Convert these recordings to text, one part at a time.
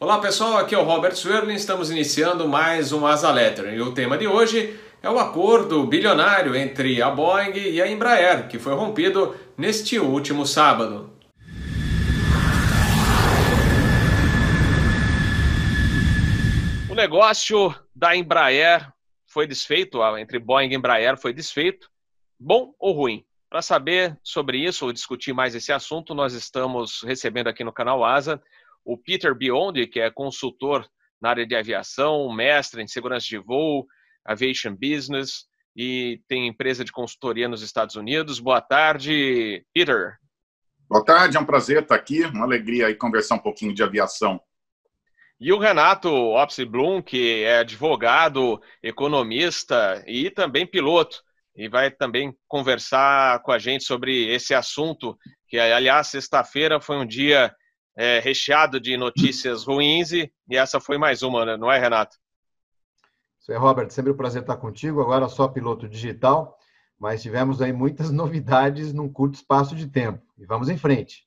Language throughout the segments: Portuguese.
Olá pessoal, aqui é o Robert Swerling, estamos iniciando mais um Asa Letter e o tema de hoje é o acordo bilionário entre a Boeing e a Embraer, que foi rompido neste último sábado. O negócio da Embraer foi desfeito, entre Boeing e Embraer foi desfeito, bom ou ruim? Para saber sobre isso ou discutir mais esse assunto, nós estamos recebendo aqui no canal Asa o Peter Biondi, que é consultor na área de aviação, mestre em segurança de voo, aviation business e tem empresa de consultoria nos Estados Unidos. Boa tarde, Peter. Boa tarde, é um prazer estar aqui, uma alegria aí conversar um pouquinho de aviação. E o Renato Opsi Blum, que é advogado, economista e também piloto, e vai também conversar com a gente sobre esse assunto, que aliás, sexta-feira foi um dia é, recheado de notícias ruins e, e essa foi mais uma, né? não é, Renato? Isso aí, Robert. Sempre um prazer estar contigo. Agora só piloto digital, mas tivemos aí muitas novidades num curto espaço de tempo. E vamos em frente.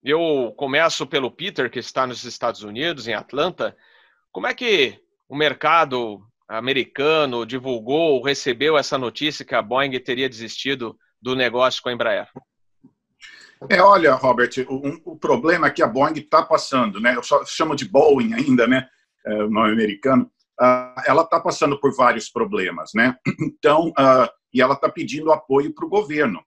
Eu começo pelo Peter, que está nos Estados Unidos, em Atlanta. Como é que o mercado americano divulgou ou recebeu essa notícia que a Boeing teria desistido do negócio com a Embraer? É, olha, Robert, o, o problema é que a Boeing está passando, né? Eu só chamo de Boeing ainda, né? É, o nome americano. Uh, ela está passando por vários problemas, né? Então, uh, e ela está pedindo apoio para o governo.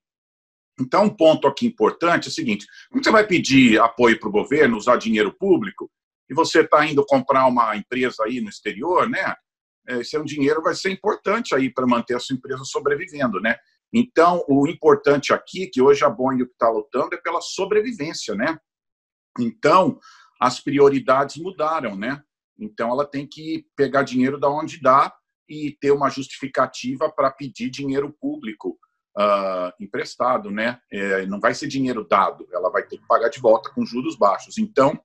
Então, um ponto aqui importante é o seguinte: como você vai pedir apoio para o governo, usar dinheiro público, e você está indo comprar uma empresa aí no exterior, né? Esse é um dinheiro vai ser importante aí para manter a sua empresa sobrevivendo, né? Então, o importante aqui, que hoje a Boeing está lutando, é pela sobrevivência, né? Então, as prioridades mudaram, né? Então, ela tem que pegar dinheiro da onde dá e ter uma justificativa para pedir dinheiro público uh, emprestado, né? É, não vai ser dinheiro dado, ela vai ter que pagar de volta com juros baixos. Então,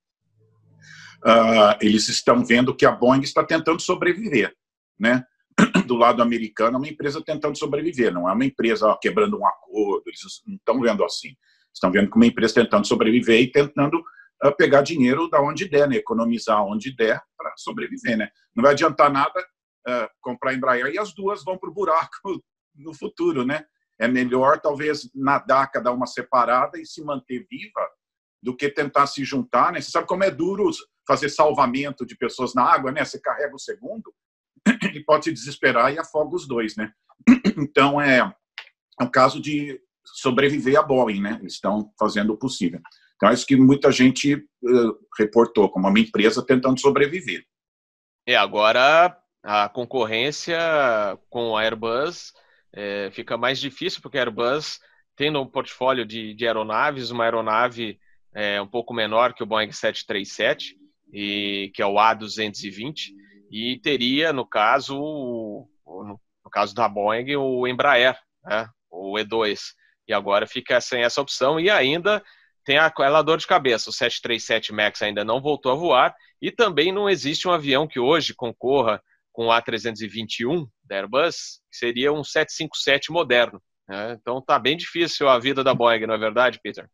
uh, eles estão vendo que a Boeing está tentando sobreviver, né? Do lado americano, é uma empresa tentando sobreviver, não é uma empresa ó, quebrando um acordo, eles não estão vendo assim. Estão vendo como uma empresa tentando sobreviver e tentando uh, pegar dinheiro da onde der, né? economizar onde der para sobreviver. Né? Não vai adiantar nada uh, comprar Embraer e as duas vão para o buraco no futuro. Né? É melhor, talvez, nadar, cada uma separada e se manter viva do que tentar se juntar. Né? Você sabe como é duro fazer salvamento de pessoas na água, né? Você carrega o segundo, ele pode se desesperar e afoga os dois, né? Então é, é um caso de sobreviver a Boeing, né? Eles estão fazendo o possível. Então é isso que muita gente uh, reportou como uma empresa tentando sobreviver. É agora a concorrência com a Airbus é, fica mais difícil porque a Airbus tem no portfólio de, de aeronaves uma aeronave é, um pouco menor que o Boeing 737 e que é o A220 e teria, no caso, no caso da Boeing, o Embraer, né? o E2. E agora fica sem essa opção e ainda tem aquela dor de cabeça. O 737 MAX ainda não voltou a voar e também não existe um avião que hoje concorra com o A321 da Airbus, que seria um 757 moderno. Né? Então está bem difícil a vida da Boeing, não é verdade, Peter?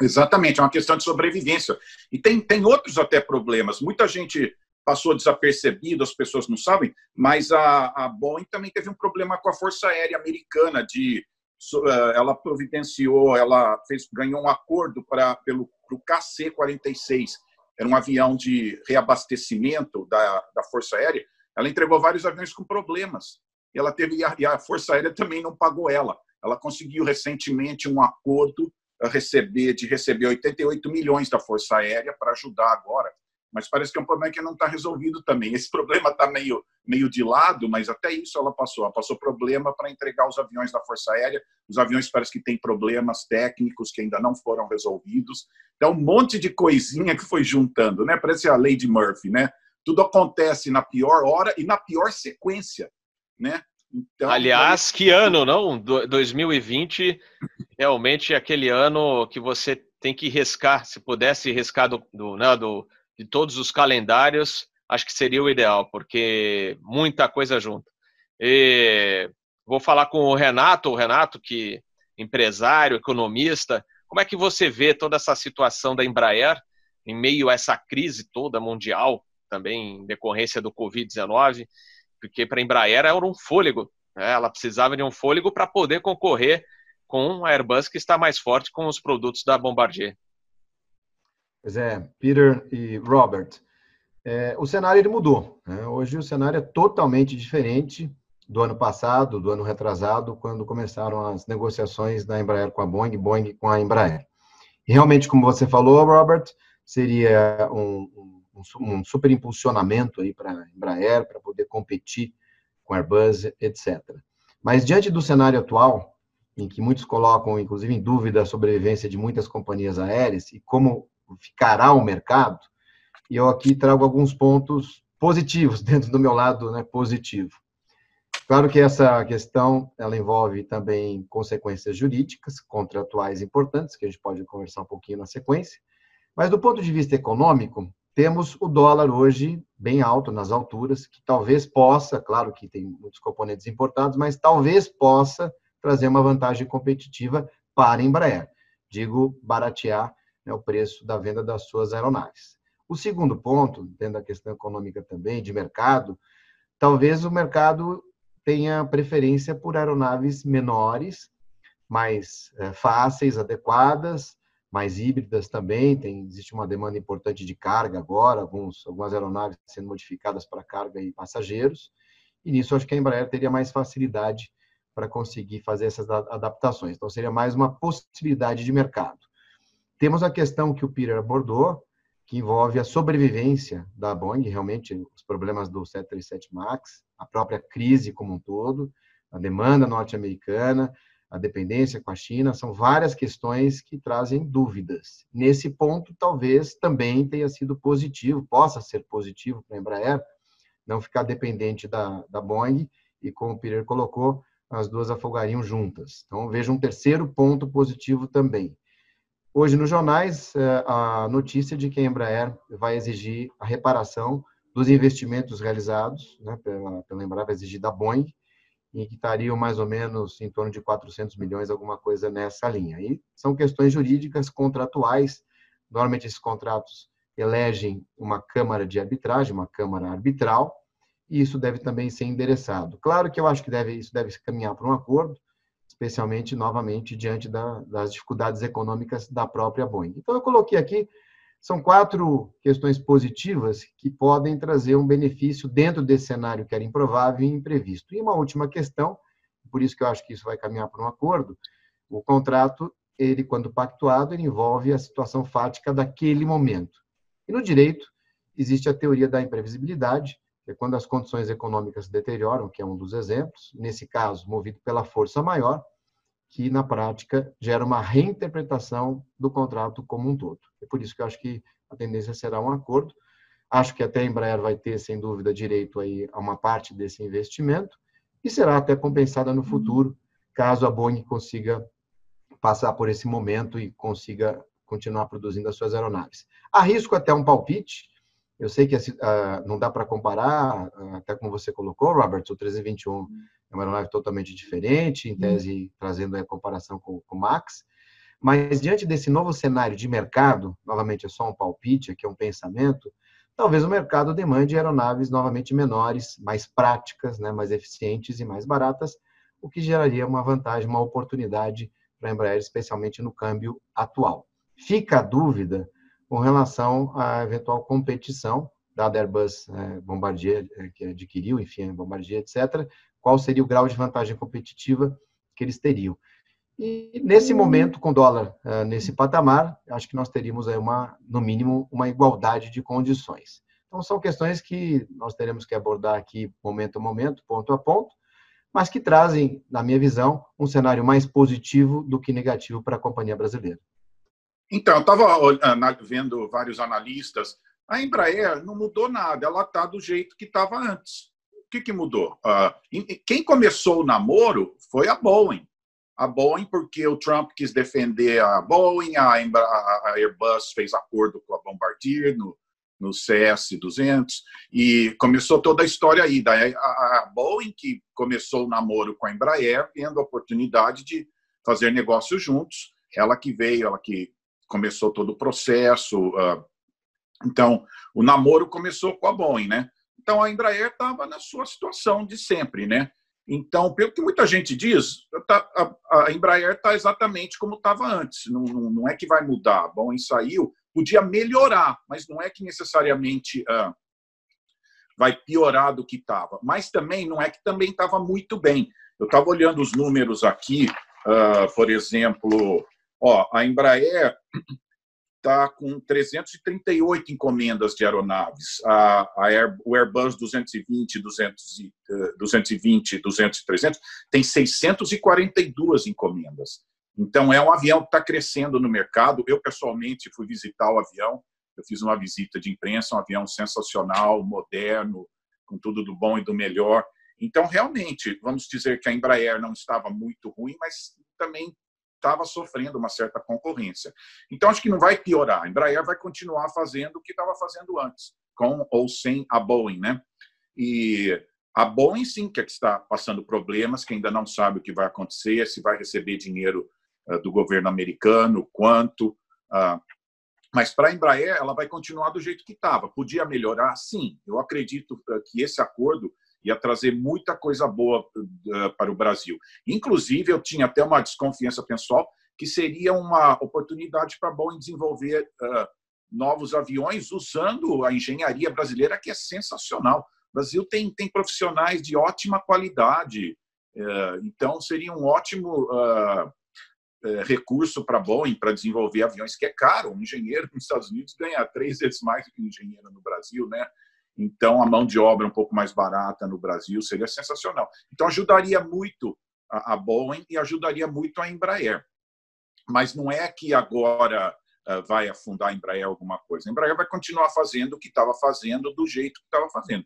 Exatamente, é uma questão de sobrevivência. E tem, tem outros até problemas. Muita gente passou desapercebido, as pessoas não sabem, mas a, a Boeing também teve um problema com a Força Aérea Americana de eh, ela providenciou, ela fez, ganhou um acordo para pelo pro KC-46, era um avião de reabastecimento da, da Força Aérea. Ela entregou vários aviões com problemas. E ela teve e a Força Aérea também não pagou ela. Ela conseguiu recentemente um acordo a receber de receber 88 milhões da Força Aérea para ajudar agora mas parece que é um problema que não está resolvido também. Esse problema está meio, meio de lado, mas até isso ela passou. Ela passou problema para entregar os aviões da Força Aérea. Os aviões parece que têm problemas técnicos que ainda não foram resolvidos. Então, um monte de coisinha que foi juntando, né? Parece a de Murphy, né? Tudo acontece na pior hora e na pior sequência, né? Então, Aliás, que ano, não? 2020 realmente é aquele ano que você tem que riscar, se pudesse riscar do, do, né, do de todos os calendários, acho que seria o ideal, porque muita coisa junto. E vou falar com o Renato, o Renato que empresário, economista, como é que você vê toda essa situação da Embraer em meio a essa crise toda mundial, também em decorrência do Covid-19, porque para a Embraer era um fôlego, né? ela precisava de um fôlego para poder concorrer com a Airbus, que está mais forte com os produtos da Bombardier. Pois é, Peter e Robert, é, o cenário ele mudou. Né? Hoje o cenário é totalmente diferente do ano passado, do ano retrasado, quando começaram as negociações da Embraer com a Boeing, Boeing com a Embraer. E realmente, como você falou, Robert, seria um, um, um super impulsionamento aí para a Embraer, para poder competir com a Airbus, etc. Mas diante do cenário atual, em que muitos colocam, inclusive, em dúvida a sobrevivência de muitas companhias aéreas e como ficará o mercado, e eu aqui trago alguns pontos positivos dentro do meu lado né, positivo. Claro que essa questão ela envolve também consequências jurídicas, contratuais importantes, que a gente pode conversar um pouquinho na sequência. Mas do ponto de vista econômico, temos o dólar hoje bem alto nas alturas, que talvez possa, claro que tem muitos componentes importados, mas talvez possa trazer uma vantagem competitiva para a Embraer. Digo, baratear né, o preço da venda das suas aeronaves. O segundo ponto, dentro da questão econômica também, de mercado, talvez o mercado tenha preferência por aeronaves menores, mais é, fáceis, adequadas, mais híbridas também. Tem, existe uma demanda importante de carga agora, alguns, algumas aeronaves sendo modificadas para carga e passageiros. E nisso acho que a Embraer teria mais facilidade para conseguir fazer essas adaptações. Então, seria mais uma possibilidade de mercado. Temos a questão que o Peter abordou, que envolve a sobrevivência da Boeing, realmente os problemas do 737 MAX, a própria crise como um todo, a demanda norte-americana, a dependência com a China, são várias questões que trazem dúvidas. Nesse ponto, talvez também tenha sido positivo, possa ser positivo para a Embraer, não ficar dependente da, da Boeing, e como o Peter colocou, as duas afogariam juntas. Então, veja um terceiro ponto positivo também. Hoje, nos jornais, é, a notícia de que a Embraer vai exigir a reparação dos investimentos realizados né, pela, pela Embraer, vai exigir da Boeing, e que estariam mais ou menos em torno de 400 milhões, alguma coisa nessa linha. E são questões jurídicas, contratuais. Normalmente, esses contratos elegem uma câmara de arbitragem, uma câmara arbitral, e isso deve também ser endereçado. Claro que eu acho que deve, isso deve caminhar para um acordo, especialmente, novamente, diante da, das dificuldades econômicas da própria Boeing. Então, eu coloquei aqui, são quatro questões positivas que podem trazer um benefício dentro desse cenário que era improvável e imprevisto. E uma última questão, por isso que eu acho que isso vai caminhar para um acordo, o contrato, ele, quando pactuado, ele envolve a situação fática daquele momento. E no direito, existe a teoria da imprevisibilidade, é quando as condições econômicas se deterioram, que é um dos exemplos, nesse caso, movido pela força maior, que na prática gera uma reinterpretação do contrato como um todo. É por isso que eu acho que a tendência será um acordo. Acho que até a Embraer vai ter, sem dúvida, direito aí a uma parte desse investimento e será até compensada no futuro, caso a Boeing consiga passar por esse momento e consiga continuar produzindo as suas aeronaves. Arrisco até um palpite, eu sei que não dá para comparar, uh, até como você colocou, Robert, o 1321 é uma aeronave totalmente diferente, em tese uhum. trazendo a comparação com, com o Max, mas diante desse novo cenário de mercado, novamente é só um palpite, aqui é um pensamento, talvez o mercado demande aeronaves novamente menores, mais práticas, né, mais eficientes e mais baratas, o que geraria uma vantagem, uma oportunidade para a Embraer, especialmente no câmbio atual. Fica a dúvida com relação à eventual competição da Airbus é, Bombardier, é, que adquiriu, enfim, Bombardier, etc., qual seria o grau de vantagem competitiva que eles teriam. E nesse momento, com dólar é, nesse patamar, acho que nós teríamos aí uma, no mínimo, uma igualdade de condições. Então, são questões que nós teremos que abordar aqui momento a momento, ponto a ponto, mas que trazem, na minha visão, um cenário mais positivo do que negativo para a companhia brasileira. Então, eu estava vendo vários analistas. A Embraer não mudou nada, ela está do jeito que estava antes. O que, que mudou? Uh, quem começou o namoro foi a Boeing. A Boeing, porque o Trump quis defender a Boeing, a, a Airbus fez acordo com a Bombardier no, no CS-200, e começou toda a história aí. Daí a, a Boeing, que começou o namoro com a Embraer, tendo a oportunidade de fazer negócios juntos, ela que veio, ela que começou todo o processo, uh, Então, o namoro começou com a Boeing, né? Então, a Embraer estava na sua situação de sempre, né? Então, pelo que muita gente diz, tá, a Embraer está exatamente como estava antes. Não, é que vai mudar. A Boeing saiu, podia melhorar, mas não é que necessariamente uh, vai piorar do que estava. Mas também não é que também estava muito bem. Eu estava olhando os números aqui, uh, por exemplo, ó, a Embraer está com 338 encomendas de aeronaves. A, a Air, o Airbus 220, 200, 220, 200 e 300 tem 642 encomendas. Então, é um avião que está crescendo no mercado. Eu, pessoalmente, fui visitar o avião. Eu fiz uma visita de imprensa, um avião sensacional, moderno, com tudo do bom e do melhor. Então, realmente, vamos dizer que a Embraer não estava muito ruim, mas também estava sofrendo uma certa concorrência. Então, acho que não vai piorar. A Embraer vai continuar fazendo o que estava fazendo antes, com ou sem a Boeing, né? E a Boeing, sim, que, é que está passando problemas, que ainda não sabe o que vai acontecer, se vai receber dinheiro uh, do governo americano, quanto. Uh, mas para a Embraer, ela vai continuar do jeito que estava. Podia melhorar? Sim. Eu acredito uh, que esse acordo ia trazer muita coisa boa uh, para o Brasil. Inclusive, eu tinha até uma desconfiança pessoal que seria uma oportunidade para a Boeing desenvolver uh, novos aviões usando a engenharia brasileira, que é sensacional. O Brasil tem, tem profissionais de ótima qualidade, uh, então seria um ótimo recurso para a Boeing para desenvolver aviões, que é caro. Um engenheiro nos Estados Unidos ganha três vezes mais que um engenheiro no Brasil, né? Então, a mão de obra um pouco mais barata no Brasil seria sensacional. Então, ajudaria muito a Boeing e ajudaria muito a Embraer. Mas não é que agora eh, vai afundar a Embraer alguma coisa. A Embraer vai continuar fazendo o que estava fazendo do jeito que estava fazendo,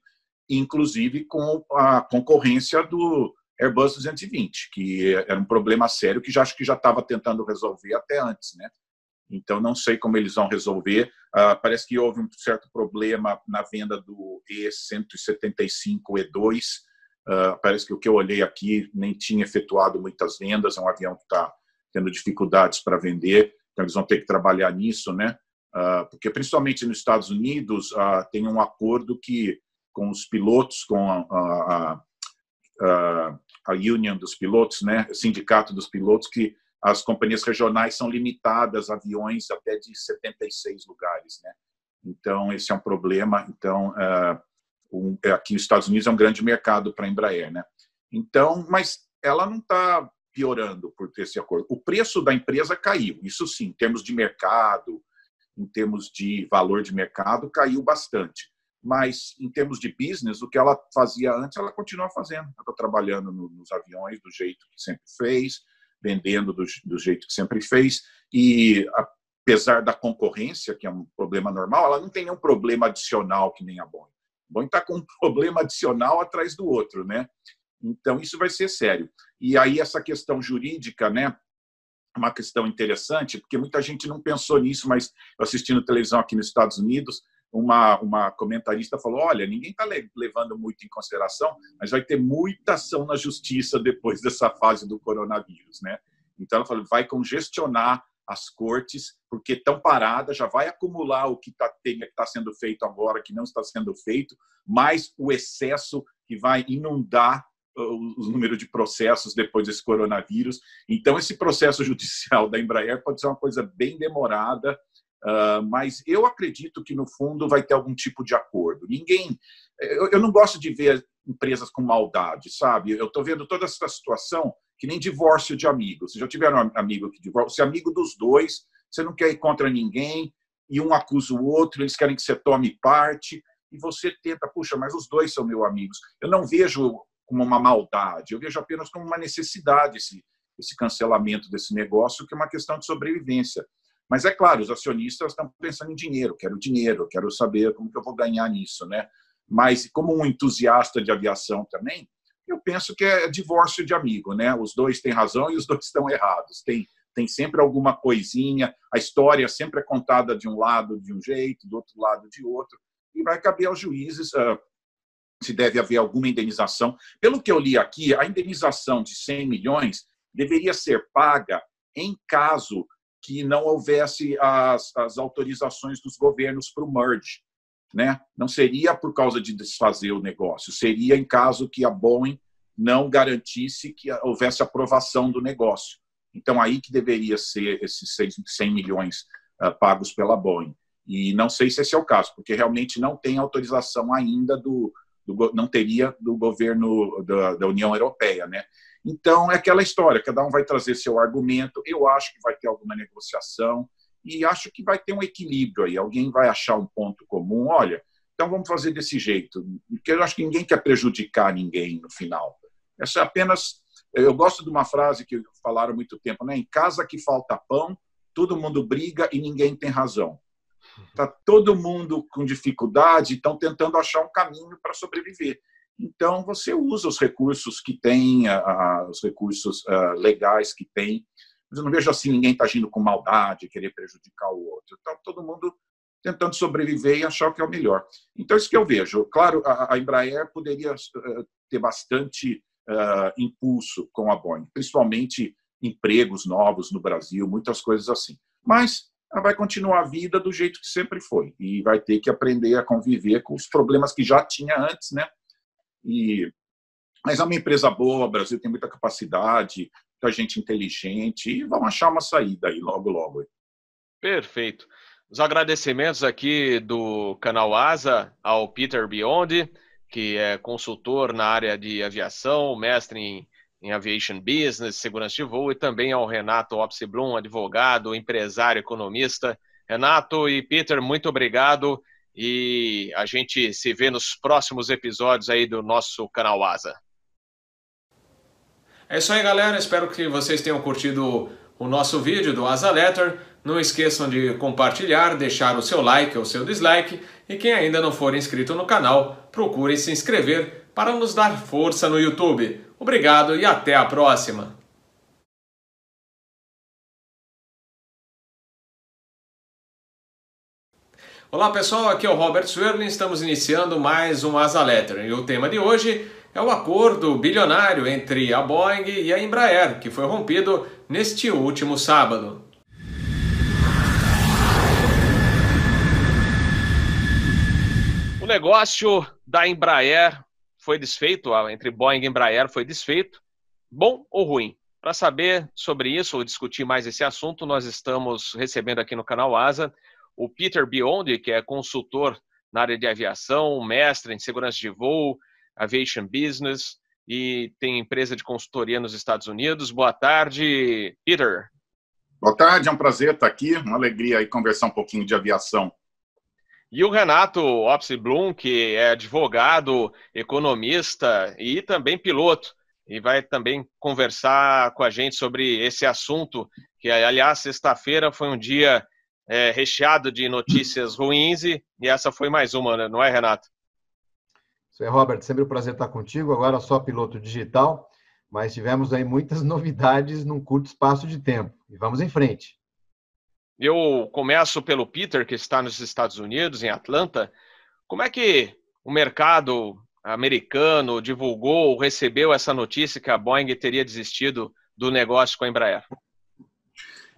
inclusive com a concorrência do Airbus 220, que era um problema sério que já acho que já estava tentando resolver até antes, né? Então, não sei como eles vão resolver. Uh, parece que houve um certo problema na venda do E175 E2. Uh, parece que o que eu olhei aqui nem tinha efetuado muitas vendas. É um avião que está tendo dificuldades para vender. Então, eles vão ter que trabalhar nisso, né? Uh, porque, principalmente nos Estados Unidos, tem um acordo que, com os pilotos, com a, a, a, a Union dos pilotos, né? O sindicato dos pilotos, que as companhias regionais são limitadas a aviões até de 76 lugares, né? Então esse é um problema. Então uh, um, aqui nos Estados Unidos é um grande mercado para a Embraer, né? Então, mas ela não está piorando por ter esse acordo. O preço da empresa caiu, isso sim, em termos de mercado, em termos de valor de mercado, caiu bastante. Mas em termos de business, o que ela fazia antes, ela continua fazendo. Ela está trabalhando no, nos aviões do jeito que sempre fez, vendendo do, do jeito que sempre fez. E apesar da concorrência, que é um problema normal, ela não tem nenhum problema adicional que nem a Boeing. A Boeing está com um problema adicional atrás do outro, né? Então isso vai ser sério. E aí essa questão jurídica, né? Uma questão interessante, porque muita gente não pensou nisso, mas assistindo televisão aqui nos Estados Unidos, uma, uma comentarista falou: olha, ninguém está levando muito em consideração, mas vai ter muita ação na justiça depois dessa fase do coronavírus, né? Então ela falou: vai congestionar as cortes, porque estão paradas, já vai acumular o que está tá sendo feito agora, que não está sendo feito, mais o excesso que vai inundar o número de processos depois desse coronavírus. Então, esse processo judicial da Embraer pode ser uma coisa bem demorada, mas eu acredito que no fundo vai ter algum tipo de acordo. Ninguém, eu, não gosto de ver empresas com maldade, sabe? Eu estou vendo toda essa situação que nem divórcio de amigos. Vocês já tiveram um amigo que divorcia? Você é amigo dos dois, você não quer ir contra ninguém e um acusa o outro, eles querem que você tome parte e você tenta, puxa, mas os dois são meus amigos. Eu não vejo como uma maldade, eu vejo apenas como uma necessidade esse, esse cancelamento desse negócio, que é uma questão de sobrevivência. Mas é claro, os acionistas estão pensando em dinheiro, quero dinheiro, quero saber como que eu vou ganhar nisso, né? Mas como um entusiasta de aviação também, eu penso que é divórcio de amigo, né? Os dois têm razão e os dois estão errados. Tem tem sempre alguma coisinha, a história sempre é contada de um lado de um jeito, do outro lado de outro, e vai caber aos juízes uh, se deve haver alguma indenização. Pelo que eu li aqui, a indenização de 100 milhões deveria ser paga em caso que não houvesse as, as autorizações dos governos para o merge. Né? Não seria por causa de desfazer o negócio, seria em caso que a Boeing não garantisse que houvesse aprovação do negócio. Então, aí que deveria ser esses 100 milhões uh, pagos pela Boeing. E não sei se esse é o caso, porque realmente não tem autorização ainda do, do não teria do governo da, da, União Europeia, né? Então é aquela história, cada um vai trazer seu argumento. Eu acho que vai ter alguma negociação e acho que vai ter um equilíbrio aí. Alguém vai achar um ponto comum. Olha, então vamos fazer desse jeito, porque eu acho que ninguém quer prejudicar ninguém no final. Essa é apenas. Eu gosto de uma frase que falaram muito tempo, né? Em casa que falta pão, todo mundo briga e ninguém tem razão. Está todo mundo com dificuldade, estão tentando achar um caminho para sobreviver. Então, você usa os recursos que tem, os recursos legais que tem. Mas eu não vejo assim ninguém está agindo com maldade, querer prejudicar o outro. Então, todo mundo tentando sobreviver e achar o que é o melhor. Então, isso que eu vejo. Claro, a Embraer poderia ter bastante uh, impulso com a Boeing, principalmente empregos novos no Brasil, muitas coisas assim. Mas vai continuar a vida do jeito que sempre foi e vai ter que aprender a conviver com os problemas que já tinha antes, né? E mas é uma empresa boa, o Brasil tem muita capacidade, muita gente inteligente e vão achar uma saída aí logo logo. Perfeito. Os agradecimentos aqui do canal Asa ao Peter Biondi que é consultor na área de aviação, mestre em, em aviation business, segurança de voo, e também ao Renato Opsiblum, advogado, empresário, economista. Renato e Peter, muito obrigado e a gente se vê nos próximos episódios aí do nosso canal Asa. É isso aí, galera. Espero que vocês tenham curtido o nosso vídeo do Asa Letter. Não esqueçam de compartilhar, deixar o seu like ou seu dislike e quem ainda não for inscrito no canal, procure se inscrever para nos dar força no YouTube. Obrigado e até a próxima! Olá pessoal, aqui é o Robert Swerling, estamos iniciando mais um Asa Letter e o tema de hoje é o acordo bilionário entre a Boeing e a Embraer, que foi rompido neste último sábado. O negócio da Embraer foi desfeito, entre Boeing e Embraer foi desfeito. Bom ou ruim? Para saber sobre isso ou discutir mais esse assunto, nós estamos recebendo aqui no canal Asa o Peter Biondi, que é consultor na área de aviação, mestre em segurança de voo, aviation business e tem empresa de consultoria nos Estados Unidos. Boa tarde, Peter. Boa tarde, é um prazer estar aqui, uma alegria aí conversar um pouquinho de aviação. E o Renato Opsi-Blum, que é advogado, economista e também piloto, e vai também conversar com a gente sobre esse assunto, que, aliás, sexta-feira foi um dia é, recheado de notícias ruins e, e essa foi mais uma, né? não é, Renato? Isso é, Robert, sempre um prazer estar contigo, agora só piloto digital, mas tivemos aí muitas novidades num curto espaço de tempo. E vamos em frente. Eu começo pelo Peter, que está nos Estados Unidos, em Atlanta. Como é que o mercado americano divulgou, recebeu essa notícia que a Boeing teria desistido do negócio com a Embraer?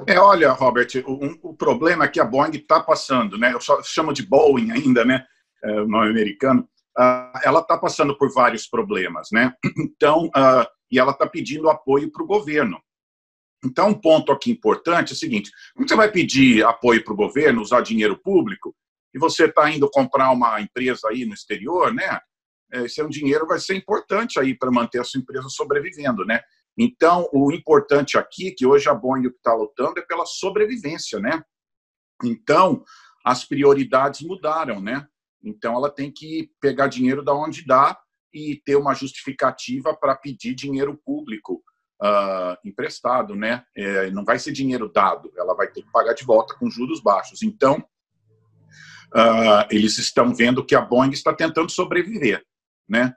É, olha, Robert, o, o problema é que a Boeing está passando, né? Eu só chamo de Boeing ainda, né? É, o nome americano. Uh, ela está passando por vários problemas, né? Então, uh, e ela está pedindo apoio para o governo. Então, um ponto aqui importante é o seguinte: você vai pedir apoio para o governo, usar dinheiro público, e você está indo comprar uma empresa aí no exterior, né? É, esse é um dinheiro vai ser importante aí para manter a sua empresa sobrevivendo, né? Então, o importante aqui, que hoje a Boeing está lutando, é pela sobrevivência, né? Então, as prioridades mudaram, né? Então, ela tem que pegar dinheiro da onde dá e ter uma justificativa para pedir dinheiro público uh, emprestado, né? É, não vai ser dinheiro dado, ela vai ter que pagar de volta com juros baixos. Então, uh, eles estão vendo que a Boeing está tentando sobreviver, né?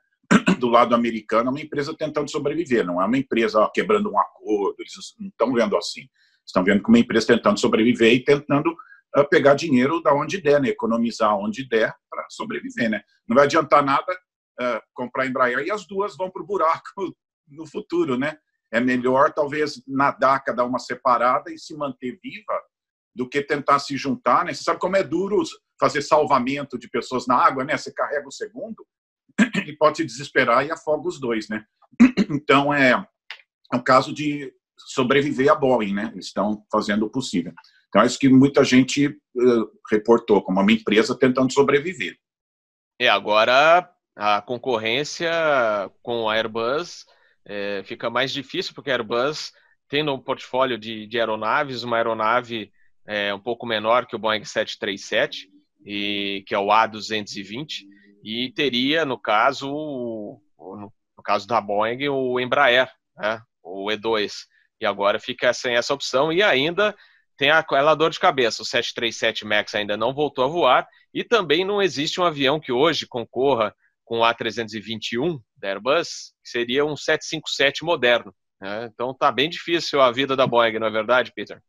Do lado americano, é uma empresa tentando sobreviver, não é uma empresa ó, quebrando um acordo, eles não estão vendo assim. Estão vendo que uma empresa tentando sobreviver e tentando uh, pegar dinheiro da onde der, né? economizar onde der para sobreviver. Né? Não vai adiantar nada comprar Embraer e as duas vão para o buraco no futuro, né? é melhor talvez nadar cada uma separada e se manter viva do que tentar se juntar, né? Você sabe como é duro fazer salvamento de pessoas na água, né? Você carrega o segundo e pode se desesperar e afoga os dois, né? Então é, é um caso de sobreviver a Boeing, né? Eles estão fazendo o possível. Então é isso que muita gente uh, reportou como uma empresa tentando sobreviver. É agora a concorrência com a Airbus é, fica mais difícil porque a Airbus tem no portfólio de, de aeronaves uma aeronave é, um pouco menor que o Boeing 737 e que é o A220 e teria no caso no caso da Boeing o Embraer, né, o E2 e agora fica sem essa opção e ainda tem aquela dor de cabeça. O 737 MAX ainda não voltou a voar e também não existe um avião que hoje concorra com o A321 da Airbus, que seria um 757 moderno. Né? Então tá bem difícil a vida da Boeing, não é verdade, Peter?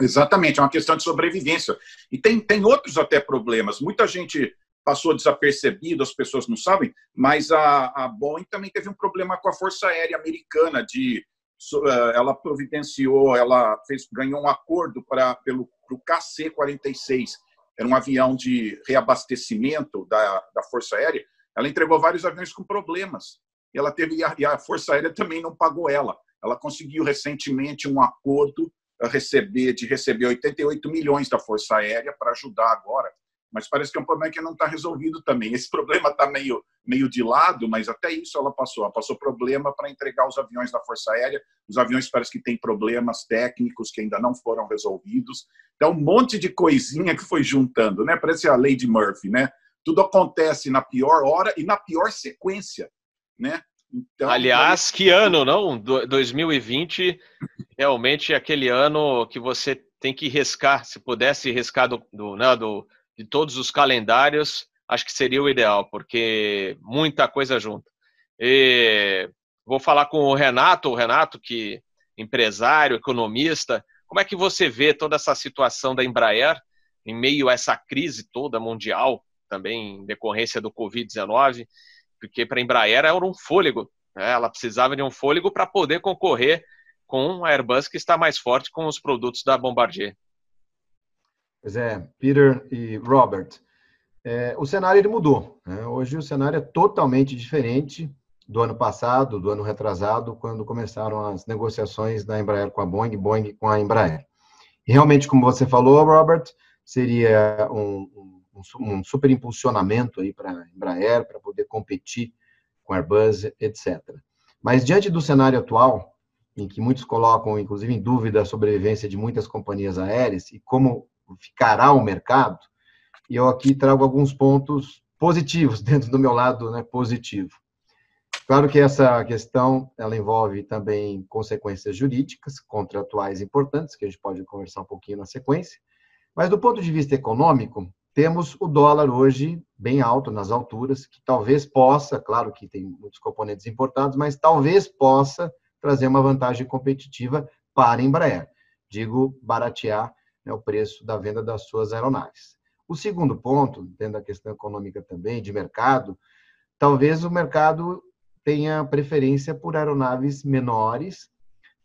Exatamente, é uma questão de sobrevivência. E tem, tem outros até problemas. Muita gente passou desapercebido, as pessoas não sabem, mas a, a Boeing também teve um problema com a Força Aérea Americana de eh, ela providenciou, ela fez, ganhou um acordo para pelo o KC-46, era um avião de reabastecimento da, da Força Aérea. Ela entregou vários aviões com problemas. E ela teve e a Força Aérea também não pagou ela. Ela conseguiu recentemente um acordo a receber de receber 88 milhões da Força Aérea para ajudar agora mas parece que é um problema que não está resolvido também. Esse problema está meio, meio de lado, mas até isso ela passou. Ela passou problema para entregar os aviões da Força Aérea. Os aviões parece que têm problemas técnicos que ainda não foram resolvidos. Então, um monte de coisinha que foi juntando, né? Parece a Lady Murphy, né? Tudo acontece na pior hora e na pior sequência, né? Então, Aliás, que ano, não? 2020 realmente é aquele ano que você tem que riscar, se pudesse riscar do, do, né, do de todos os calendários, acho que seria o ideal, porque muita coisa junto. E vou falar com o Renato, o Renato que empresário, economista, como é que você vê toda essa situação da Embraer em meio a essa crise toda mundial, também em decorrência do Covid-19, porque para a Embraer era um fôlego, né? ela precisava de um fôlego para poder concorrer com a Airbus que está mais forte com os produtos da Bombardier. Pois é, Peter e Robert. É, o cenário ele mudou. Né? Hoje o cenário é totalmente diferente do ano passado, do ano retrasado, quando começaram as negociações da Embraer com a Boeing, Boeing com a Embraer. E realmente, como você falou, Robert, seria um, um, um super impulsionamento aí para a Embraer, para poder competir com a Airbus, etc. Mas diante do cenário atual, em que muitos colocam, inclusive, em dúvida a sobrevivência de muitas companhias aéreas e como ficará o mercado, e eu aqui trago alguns pontos positivos dentro do meu lado né, positivo. Claro que essa questão ela envolve também consequências jurídicas, contratuais importantes, que a gente pode conversar um pouquinho na sequência, mas do ponto de vista econômico, temos o dólar hoje bem alto nas alturas, que talvez possa, claro que tem muitos componentes importados, mas talvez possa trazer uma vantagem competitiva para a Embraer. Digo, baratear né, o preço da venda das suas aeronaves. O segundo ponto, dentro da questão econômica também, de mercado, talvez o mercado tenha preferência por aeronaves menores,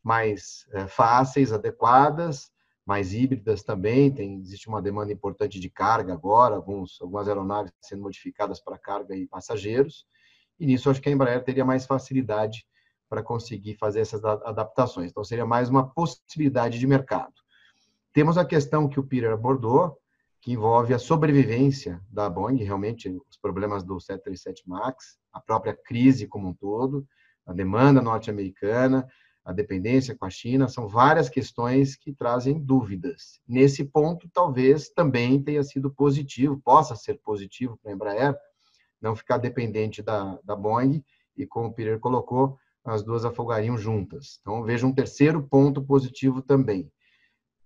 mais é, fáceis, adequadas, mais híbridas também. Tem, existe uma demanda importante de carga agora, alguns, algumas aeronaves sendo modificadas para carga e passageiros. E nisso acho que a Embraer teria mais facilidade para conseguir fazer essas adaptações. Então seria mais uma possibilidade de mercado. Temos a questão que o Peter abordou, que envolve a sobrevivência da Boeing, realmente os problemas do 737 MAX, a própria crise como um todo, a demanda norte-americana, a dependência com a China, são várias questões que trazem dúvidas. Nesse ponto, talvez também tenha sido positivo, possa ser positivo para a Embraer, não ficar dependente da, da Boeing, e como o Peter colocou, as duas afogariam juntas. Então, vejo um terceiro ponto positivo também.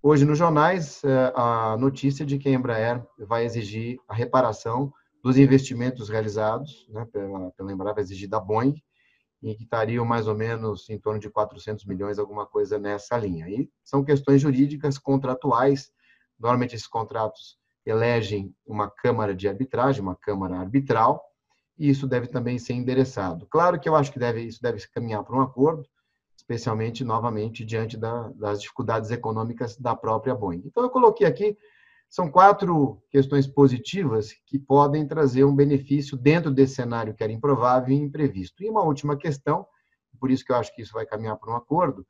Hoje, nos jornais, é, a notícia de que a Embraer vai exigir a reparação dos investimentos realizados né, pela, pela Embraer, vai exigir da Boeing, e que estariam mais ou menos em torno de 400 milhões, alguma coisa nessa linha. E são questões jurídicas, contratuais. Normalmente, esses contratos elegem uma câmara de arbitragem, uma câmara arbitral, e isso deve também ser endereçado. Claro que eu acho que deve, isso deve caminhar para um acordo, especialmente novamente diante da, das dificuldades econômicas da própria Boeing. Então eu coloquei aqui são quatro questões positivas que podem trazer um benefício dentro desse cenário que era improvável e imprevisto. E uma última questão, por isso que eu acho que isso vai caminhar para um acordo,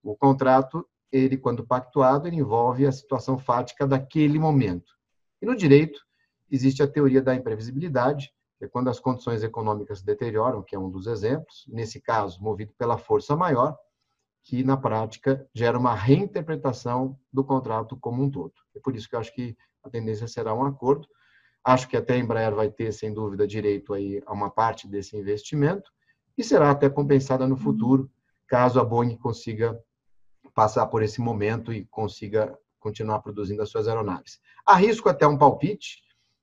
o contrato, ele quando pactuado, ele envolve a situação fática daquele momento. E no direito, existe a teoria da imprevisibilidade, é quando as condições econômicas deterioram, que é um dos exemplos, nesse caso, movido pela força maior, que na prática gera uma reinterpretação do contrato como um todo. É por isso que eu acho que a tendência será um acordo. Acho que até a Embraer vai ter, sem dúvida, direito aí a uma parte desse investimento e será até compensada no futuro, caso a Boeing consiga passar por esse momento e consiga continuar produzindo as suas aeronaves. Arrisco até um palpite.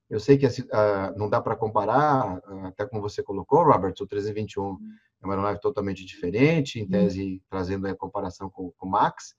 Eu sei que uh, não dá para comparar, uh, até como você colocou, Robert, o 321 é uma aeronave totalmente diferente, em tese trazendo a comparação com, com o Max,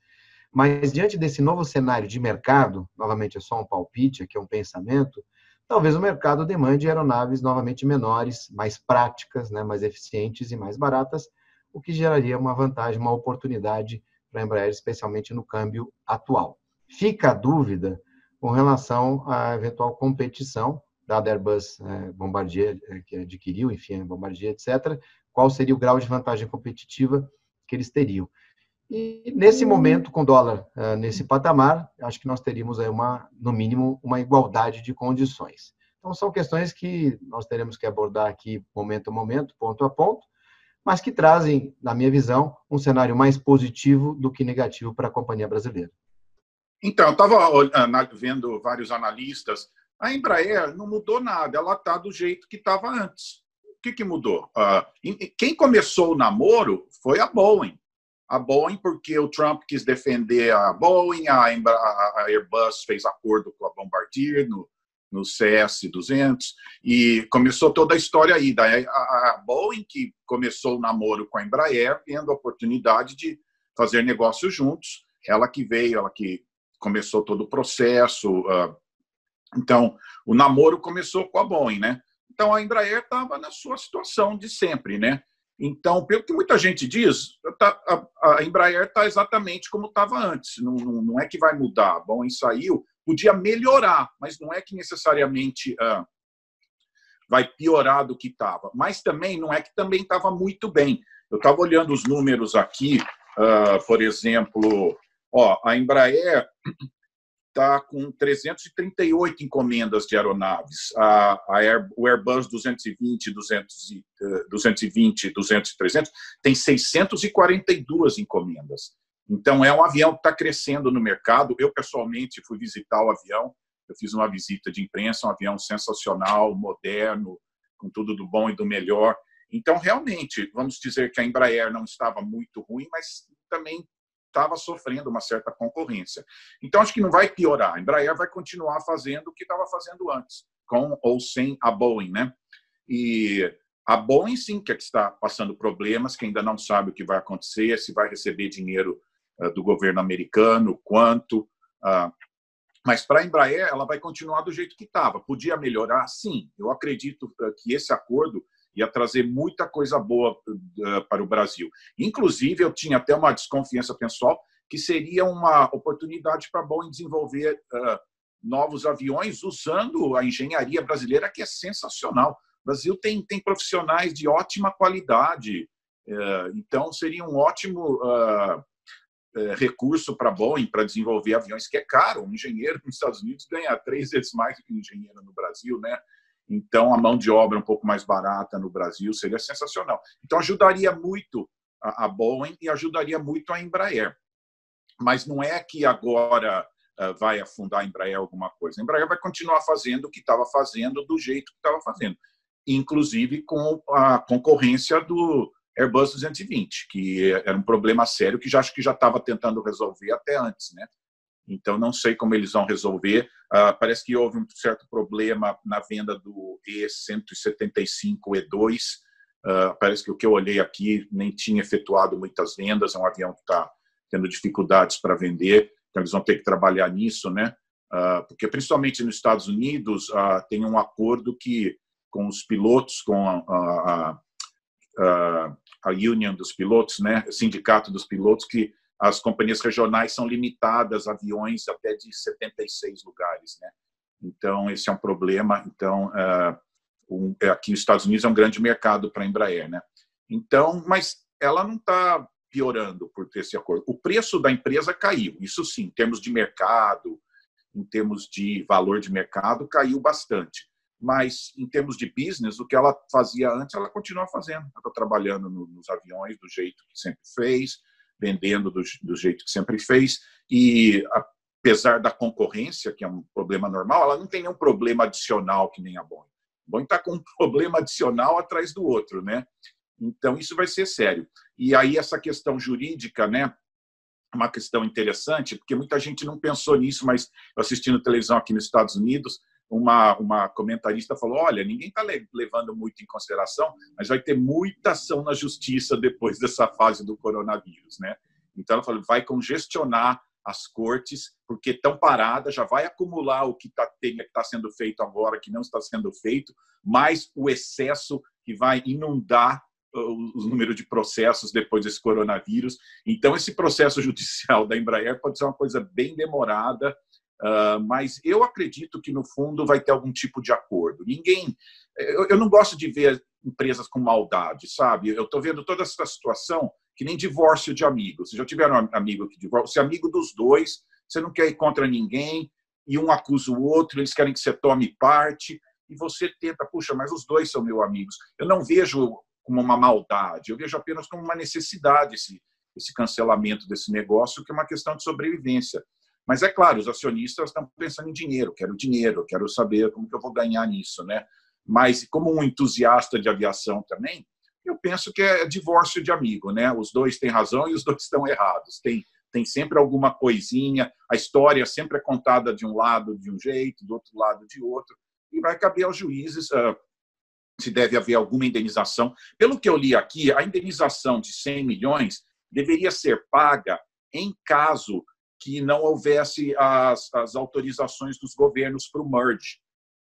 mas diante desse novo cenário de mercado, novamente é só um palpite, aqui é um pensamento, talvez o mercado demande aeronaves novamente menores, mais práticas, né, mais eficientes e mais baratas, o que geraria uma vantagem, uma oportunidade para a Embraer, especialmente no câmbio atual. Fica a dúvida com relação à eventual competição da Airbus é, Bombardier, é, que adquiriu, enfim, Bombardier, etc., qual seria o grau de vantagem competitiva que eles teriam. E nesse momento, com o dólar uh, nesse patamar, acho que nós teríamos aí uma, no mínimo, uma igualdade de condições. Então, são questões que nós teremos que abordar aqui momento a momento, ponto a ponto, mas que trazem, na minha visão, um cenário mais positivo do que negativo para a companhia brasileira. Então, eu estava vendo vários analistas. A Embraer não mudou nada, ela está do jeito que estava antes que, que mudou? Uh, quem começou o namoro foi a Boeing. A Boeing, porque o Trump quis defender a Boeing, a, Airbus fez acordo com a Bombardier no, no CS-200, e começou toda a história aí. Daí a, Boeing, que começou o namoro com a Embraer, tendo a oportunidade de fazer negócios juntos, ela que veio, ela que começou todo o processo. Uh, então, o namoro começou com a Boeing, né? Então a Embraer estava na sua situação de sempre, né? Então, pelo que muita gente diz, a Embraer está exatamente como estava antes. Não, não, é que vai mudar. Bom, e saiu, podia melhorar, mas não é que necessariamente uh, vai piorar do que estava. Mas também não é que também estava muito bem. Eu estava olhando os números aqui, uh, por exemplo, ó, a Embraer está com 338 encomendas de aeronaves. A, a Air, o Airbus 220, 200, 220, 200 300 tem 642 encomendas. Então, é um avião que está crescendo no mercado. Eu, pessoalmente, fui visitar o avião. Eu fiz uma visita de imprensa, um avião sensacional, moderno, com tudo do bom e do melhor. Então, realmente, vamos dizer que a Embraer não estava muito ruim, mas também estava sofrendo uma certa concorrência. Então, acho que não vai piorar. A Embraer vai continuar fazendo o que estava fazendo antes, com ou sem a Boeing, né? E a Boeing, sim, que, é está passando problemas, que ainda não sabe o que vai acontecer, se vai receber dinheiro uh, do governo americano, quanto. Uh, mas para a Embraer, ela vai continuar do jeito que estava. Podia melhorar? Sim. Eu acredito que esse acordo ia trazer muita coisa boa uh, para o Brasil. Inclusive, eu tinha até uma desconfiança pessoal que seria uma oportunidade para a Boeing desenvolver uh, novos aviões usando a engenharia brasileira, que é sensacional. O Brasil tem, tem profissionais de ótima qualidade, uh, então seria um ótimo recurso para a Boeing para desenvolver aviões, que é caro. Um engenheiro nos Estados Unidos ganha três vezes mais do que um engenheiro no Brasil, né? Então, a mão de obra um pouco mais barata no Brasil seria sensacional. Então, ajudaria muito a Boeing e ajudaria muito a Embraer. Mas não é que agora eh, vai afundar a Embraer alguma coisa. A Embraer vai continuar fazendo o que estava fazendo do jeito que estava fazendo, inclusive com a concorrência do Airbus 220, que era um problema sério que já acho que já estava tentando resolver até antes, né? Então, não sei como eles vão resolver. Uh, parece que houve um certo problema na venda do E175E2. Uh, parece que o que eu olhei aqui nem tinha efetuado muitas vendas. É um avião que está tendo dificuldades para vender. Então, eles vão ter que trabalhar nisso, né? Uh, porque, principalmente nos Estados Unidos, tem um acordo que com os pilotos, com a, a, uh, a Union dos pilotos, né, o sindicato dos pilotos, que as companhias regionais são limitadas aviões até de 76 lugares, né? Então esse é um problema. Então uh, um, aqui nos Estados Unidos é um grande mercado para a Embraer, né? Então, mas ela não está piorando por ter esse acordo. O preço da empresa caiu, isso sim, em termos de mercado, em termos de valor de mercado, caiu bastante. Mas, em termos de business, o que ela fazia antes, ela continua fazendo. Ela está trabalhando no, nos aviões do jeito que sempre fez, vendendo do, do jeito que sempre fez. E, apesar da concorrência, que é um problema normal, ela não tem nenhum problema adicional que nem a Boeing. A Boeing está com um problema adicional atrás do outro, né? Então, isso vai ser sério. E aí, essa questão jurídica, né? Uma questão interessante, porque muita gente não pensou nisso, mas assistindo televisão aqui nos Estados Unidos, uma, uma comentarista falou: olha, ninguém está levando muito em consideração, mas vai ter muita ação na justiça depois dessa fase do coronavírus, né? Então ela falou: vai congestionar as cortes, porque estão paradas, já vai acumular o que está tá sendo feito agora, que não está sendo feito, mais o excesso que vai inundar o número de processos depois desse coronavírus. Então, esse processo judicial da Embraer pode ser uma coisa bem demorada, uh, mas eu acredito que, no fundo, vai ter algum tipo de acordo. Ninguém. Eu, eu não gosto de ver empresas com maldade, sabe? Eu estou vendo toda essa situação que nem divórcio de amigos. Vocês já tiveram um amigo que divorcia? Você é amigo dos dois, você não quer ir contra ninguém, e um acusa o outro, eles querem que você tome parte, e você tenta, puxa, mas os dois são meus amigos. Eu não vejo como uma maldade, eu vejo apenas como uma necessidade esse, esse cancelamento desse negócio, que é uma questão de sobrevivência. Mas é claro, os acionistas estão pensando em dinheiro, quero dinheiro, quero saber como que eu vou ganhar nisso, né? Mas como um entusiasta de aviação também, eu penso que é divórcio de amigo, né? Os dois têm razão e os dois estão errados. Tem tem sempre alguma coisinha, a história sempre é contada de um lado de um jeito, do outro lado de outro, e vai caber aos juízes uh, se deve haver alguma indenização. Pelo que eu li aqui, a indenização de 100 milhões deveria ser paga em caso que não houvesse as, as autorizações dos governos para o merge.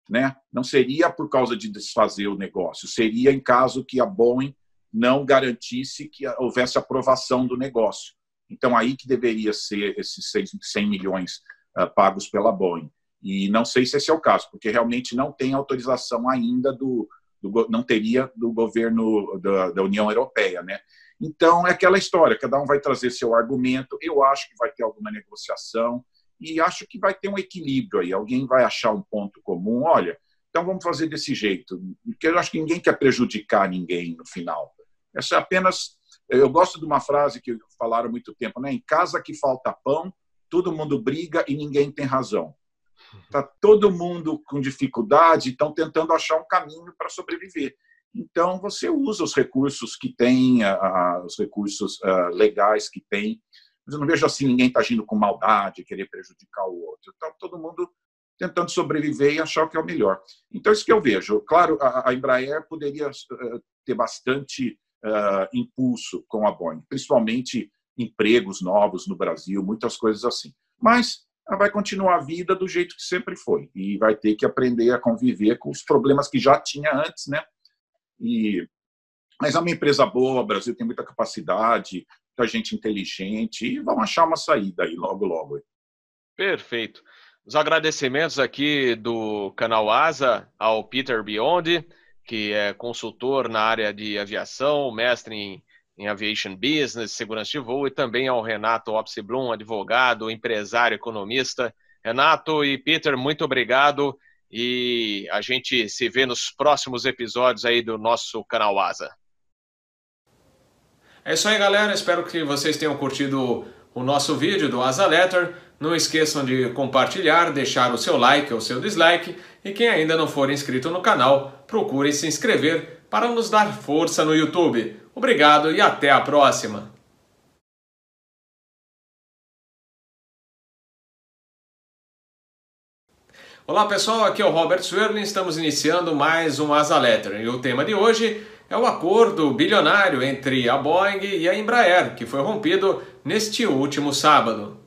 Né? Não seria por causa de desfazer o negócio, seria em caso que a Boeing não garantisse que houvesse aprovação do negócio. Então, aí que deveria ser esses 100 milhões uh, pagos pela Boeing. E não sei se esse é o caso, porque realmente não tem autorização ainda do, do, não teria do governo da, da, União Europeia, né? Então é aquela história, cada um vai trazer seu argumento. Eu acho que vai ter alguma negociação e acho que vai ter um equilíbrio aí. Alguém vai achar um ponto comum. Olha, então vamos fazer desse jeito, porque eu acho que ninguém quer prejudicar ninguém no final. Essa é apenas. Eu gosto de uma frase que falaram muito tempo, né? Em casa que falta pão, todo mundo briga e ninguém tem razão. Está todo mundo com dificuldade, estão tentando achar um caminho para sobreviver. Então, você usa os recursos que tem, os recursos uh, legais que tem. Mas eu não vejo assim ninguém está agindo com maldade, querer prejudicar o outro. Então, todo mundo tentando sobreviver e achar o que é o melhor. Então, isso que eu vejo. Claro, a, Embraer poderia uh, ter bastante uh, impulso com a Boeing, principalmente empregos novos no Brasil, muitas coisas assim. Mas ela vai continuar a vida do jeito que sempre foi e vai ter que aprender a conviver com os problemas que já tinha antes, né? E mas é uma empresa boa, o Brasil tem muita capacidade, muita gente inteligente e vão achar uma saída aí logo logo. Perfeito. Os agradecimentos aqui do canal Asa ao Peter Biondi, que é consultor na área de aviação, mestre em em Aviation Business, segurança de voo, e também ao Renato Opsiblum, advogado, empresário, economista. Renato e Peter, muito obrigado e a gente se vê nos próximos episódios aí do nosso canal Asa. É isso aí, galera. Espero que vocês tenham curtido o nosso vídeo do Asa Letter. Não esqueçam de compartilhar, deixar o seu like ou seu dislike. E quem ainda não for inscrito no canal, procure se inscrever para nos dar força no YouTube. Obrigado e até a próxima! Olá pessoal, aqui é o Robert Swerling, estamos iniciando mais um Asa Letter e o tema de hoje é o acordo bilionário entre a Boeing e a Embraer, que foi rompido neste último sábado.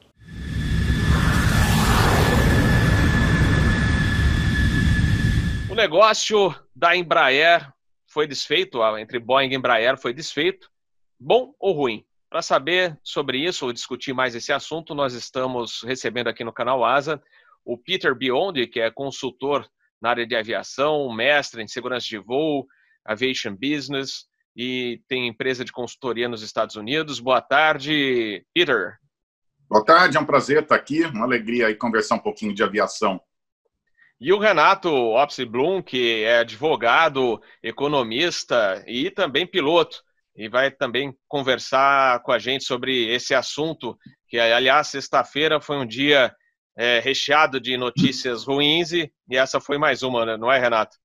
O negócio da Embraer foi desfeito, entre Boeing e Embraer foi desfeito, bom ou ruim? Para saber sobre isso ou discutir mais esse assunto, nós estamos recebendo aqui no canal Asa o Peter Biondi, que é consultor na área de aviação, mestre em segurança de voo, aviation business e tem empresa de consultoria nos Estados Unidos. Boa tarde, Peter. Boa tarde, é um prazer estar aqui, uma alegria aí conversar um pouquinho de aviação. E o Renato Opsi Blum, que é advogado, economista e também piloto, e vai também conversar com a gente sobre esse assunto, que aliás, sexta-feira foi um dia é, recheado de notícias ruins e, e essa foi mais uma, né? não é, Renato?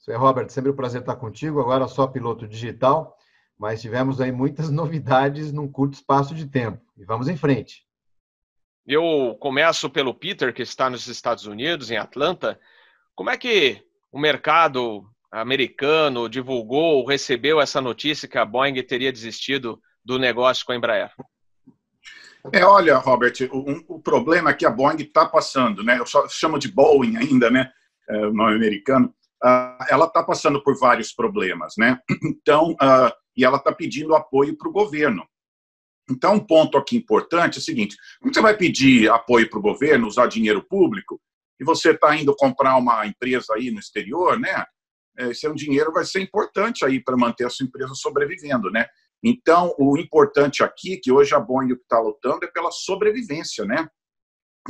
Isso é, Robert, sempre um prazer estar contigo, agora só piloto digital, mas tivemos aí muitas novidades num curto espaço de tempo, e vamos em frente. Eu começo pelo Peter, que está nos Estados Unidos, em Atlanta. Como é que o mercado americano divulgou ou recebeu essa notícia que a Boeing teria desistido do negócio com a Embraer? É, olha, Robert, o, o problema é que a Boeing está passando, né? Eu só chamo de Boeing ainda, né? É, o nome americano. Uh, ela está passando por vários problemas, né? Então, uh, e ela está pedindo apoio para o governo. Então, um ponto aqui importante é o seguinte: como você vai pedir apoio para o governo, usar dinheiro público, e você está indo comprar uma empresa aí no exterior, né? Esse é um dinheiro vai ser importante aí para manter a sua empresa sobrevivendo, né? Então, o importante aqui, que hoje a Boeing está lutando, é pela sobrevivência, né?